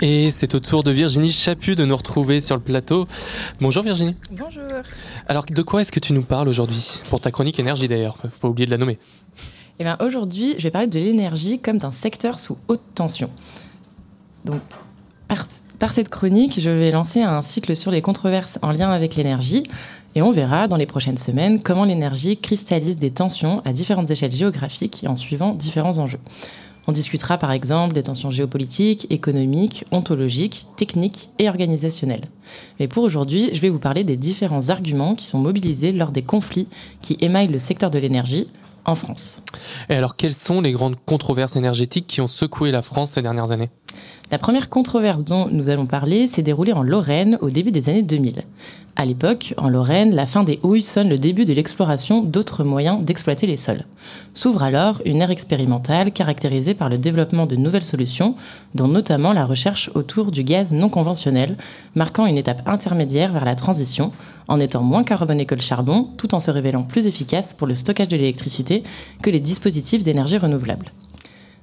Et c'est au tour de Virginie Chaput de nous retrouver sur le plateau. Bonjour Virginie. Bonjour. Alors de quoi est-ce que tu nous parles aujourd'hui? Pour ta chronique énergie d'ailleurs, faut pas oublier de la nommer. Eh bien aujourd'hui, je vais parler de l'énergie comme d'un secteur sous haute tension. Donc par, par cette chronique, je vais lancer un cycle sur les controverses en lien avec l'énergie. Et on verra dans les prochaines semaines comment l'énergie cristallise des tensions à différentes échelles géographiques et en suivant différents enjeux. On discutera par exemple des tensions géopolitiques, économiques, ontologiques, techniques et organisationnelles. Mais pour aujourd'hui, je vais vous parler des différents arguments qui sont mobilisés lors des conflits qui émaillent le secteur de l'énergie en France. Et alors, quelles sont les grandes controverses énergétiques qui ont secoué la France ces dernières années? La première controverse dont nous allons parler s'est déroulée en Lorraine au début des années 2000. À l'époque, en Lorraine, la fin des houilles sonne le début de l'exploration d'autres moyens d'exploiter les sols. S'ouvre alors une ère expérimentale caractérisée par le développement de nouvelles solutions, dont notamment la recherche autour du gaz non conventionnel, marquant une étape intermédiaire vers la transition, en étant moins carboné que le charbon, tout en se révélant plus efficace pour le stockage de l'électricité que les dispositifs d'énergie renouvelable.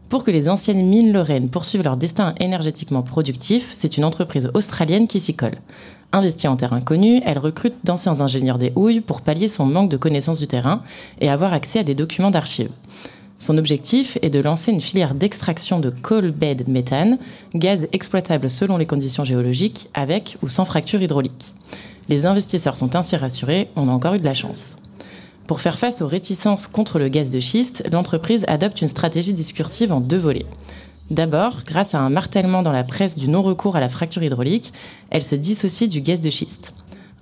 Pour que les anciennes mines lorraines poursuivent leur destin énergétiquement productif, c'est une entreprise australienne qui s'y colle. Investie en terrain connu, elle recrute d'anciens ingénieurs des houilles pour pallier son manque de connaissance du terrain et avoir accès à des documents d'archives. Son objectif est de lancer une filière d'extraction de coal bed méthane, gaz exploitable selon les conditions géologiques, avec ou sans fracture hydraulique. Les investisseurs sont ainsi rassurés, on a encore eu de la chance. Pour faire face aux réticences contre le gaz de schiste, l'entreprise adopte une stratégie discursive en deux volets. D'abord, grâce à un martèlement dans la presse du non-recours à la fracture hydraulique, elle se dissocie du gaz de schiste.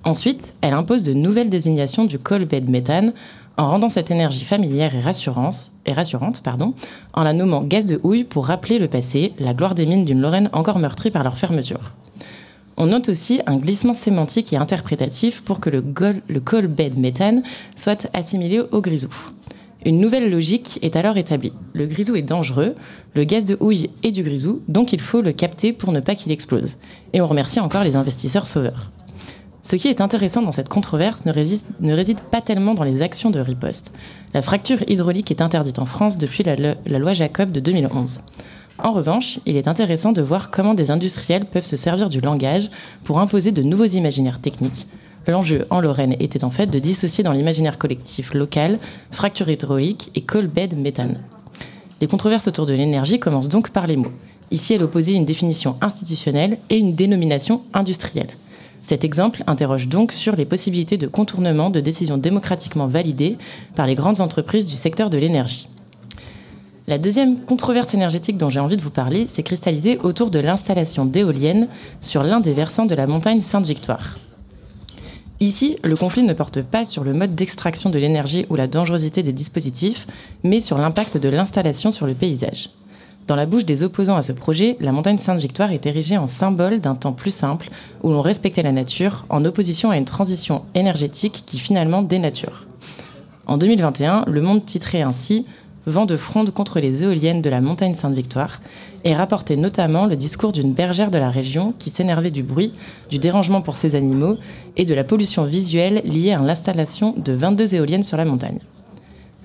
Ensuite, elle impose de nouvelles désignations du coal bed méthane en rendant cette énergie familière et, rassurante, en la nommant gaz de houille pour rappeler le passé, la gloire des mines d'une Lorraine encore meurtrie par leur fermeture. On note aussi un glissement sémantique et interprétatif pour que le, le coal bed méthane soit assimilé au grisou. Une nouvelle logique est alors établie. Le grisou est dangereux, le gaz de houille est du grisou, donc il faut le capter pour ne pas qu'il explose. Et on remercie encore les investisseurs sauveurs. Ce qui est intéressant dans cette controverse ne réside, ne réside pas tellement dans les actions de riposte. La fracture hydraulique est interdite en France depuis la, la loi Jacob de 2011. En revanche, il est intéressant de voir comment des industriels peuvent se servir du langage pour imposer de nouveaux imaginaires techniques, L'enjeu en Lorraine était en fait de dissocier dans l'imaginaire collectif local fracture hydraulique et coal bed méthane. Les controverses autour de l'énergie commencent donc par les mots. Ici, elle opposait une définition institutionnelle et une dénomination industrielle. Cet exemple interroge donc sur les possibilités de contournement de décisions démocratiquement validées par les grandes entreprises du secteur de l'énergie. La deuxième controverse énergétique dont j'ai envie de vous parler s'est cristallisée autour de l'installation d'éoliennes sur l'un des versants de la montagne Sainte-Victoire. Ici, le conflit ne porte pas sur le mode d'extraction de l'énergie ou la dangerosité des dispositifs, mais sur l'impact de l'installation sur le paysage. Dans la bouche des opposants à ce projet, la montagne Sainte-Victoire est érigée en symbole d'un temps plus simple, où l'on respectait la nature, en opposition à une transition énergétique qui finalement dénature. En 2021, Le Monde titrait ainsi vent de fronde contre les éoliennes de la montagne Sainte-Victoire et rapportait notamment le discours d'une bergère de la région qui s'énervait du bruit, du dérangement pour ses animaux et de la pollution visuelle liée à l'installation de 22 éoliennes sur la montagne.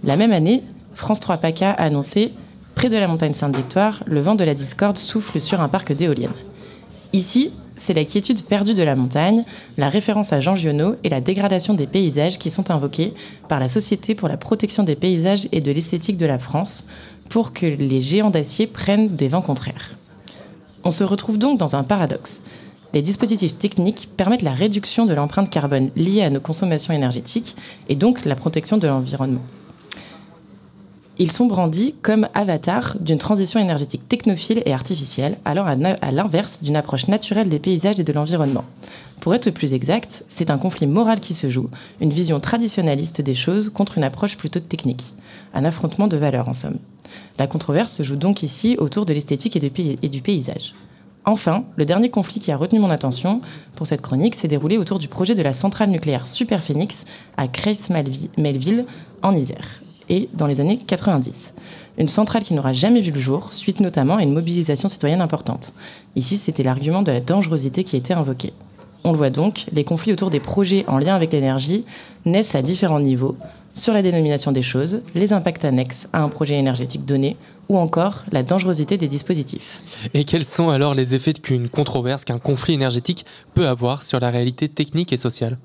La même année, France 3 PACA a annoncé Près de la montagne Sainte-Victoire, le vent de la discorde souffle sur un parc d'éoliennes. Ici, c'est la quiétude perdue de la montagne, la référence à Jean Giono et la dégradation des paysages qui sont invoqués par la Société pour la protection des paysages et de l'esthétique de la France pour que les géants d'acier prennent des vents contraires. On se retrouve donc dans un paradoxe. Les dispositifs techniques permettent la réduction de l'empreinte carbone liée à nos consommations énergétiques et donc la protection de l'environnement. Ils sont brandis comme avatars d'une transition énergétique technophile et artificielle, alors à l'inverse d'une approche naturelle des paysages et de l'environnement. Pour être plus exact, c'est un conflit moral qui se joue, une vision traditionnaliste des choses contre une approche plutôt technique. Un affrontement de valeurs, en somme. La controverse se joue donc ici autour de l'esthétique et, du paysage. Enfin, le dernier conflit qui a retenu mon attention pour cette chronique s'est déroulé autour du projet de la centrale nucléaire Super Phoenix à Creys-Melville, en Isère et dans les années 90. Une centrale qui n'aura jamais vu le jour, suite notamment à une mobilisation citoyenne importante. Ici, c'était l'argument de la dangerosité qui était invoqué. On le voit donc, les conflits autour des projets en lien avec l'énergie naissent à différents niveaux, sur la dénomination des choses, les impacts annexes à un projet énergétique donné, ou encore la dangerosité des dispositifs. Et quels sont alors les effets qu'une controverse, qu'un conflit énergétique peut avoir sur la réalité technique et sociale?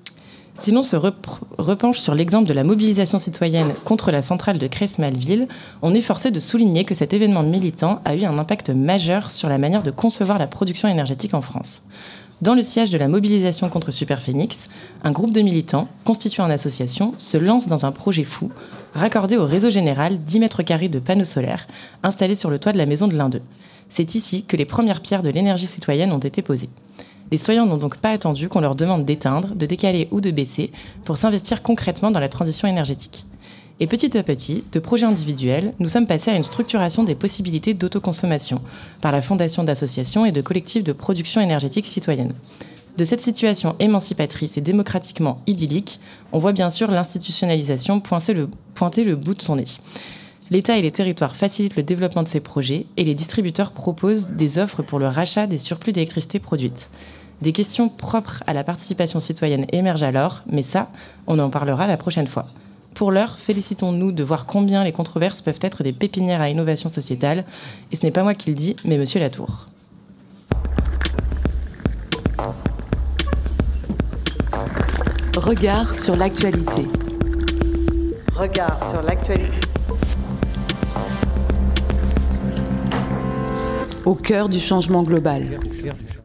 Si l'on se repenche sur l'exemple de la mobilisation citoyenne contre la centrale de Cress-Malville, on est forcé de souligner que cet événement militant a eu un impact majeur sur la manière de concevoir la production énergétique en France. Dans le siège de la mobilisation contre Superphénix, un groupe de militants, constituant en association, se lance dans un projet fou, raccordé au réseau général 10 mètres carrés de panneaux solaires installés sur le toit de la maison de l'un d'eux. C'est ici que les premières pierres de l'énergie citoyenne ont été posées. Les citoyens n'ont donc pas attendu qu'on leur demande d'éteindre, de décaler ou de baisser pour s'investir concrètement dans la transition énergétique. Et petit à petit, de projets individuels, nous sommes passés à une structuration des possibilités d'autoconsommation par la fondation d'associations et de collectifs de production énergétique citoyenne. De cette situation émancipatrice et démocratiquement idyllique, on voit bien sûr l'institutionnalisation pointer le, pointer bout de son nez. L'État et les territoires facilitent le développement de ces projets et les distributeurs proposent des offres pour le rachat des surplus d'électricité produite. Des questions propres à la participation citoyenne émergent alors, mais ça, on en parlera la prochaine fois. Pour l'heure, félicitons-nous de voir combien les controverses peuvent être des pépinières à innovation sociétale, et ce n'est pas moi qui le dis, mais Monsieur Latour. Regard sur l'actualité. Regard sur l'actualité. Au cœur du changement global.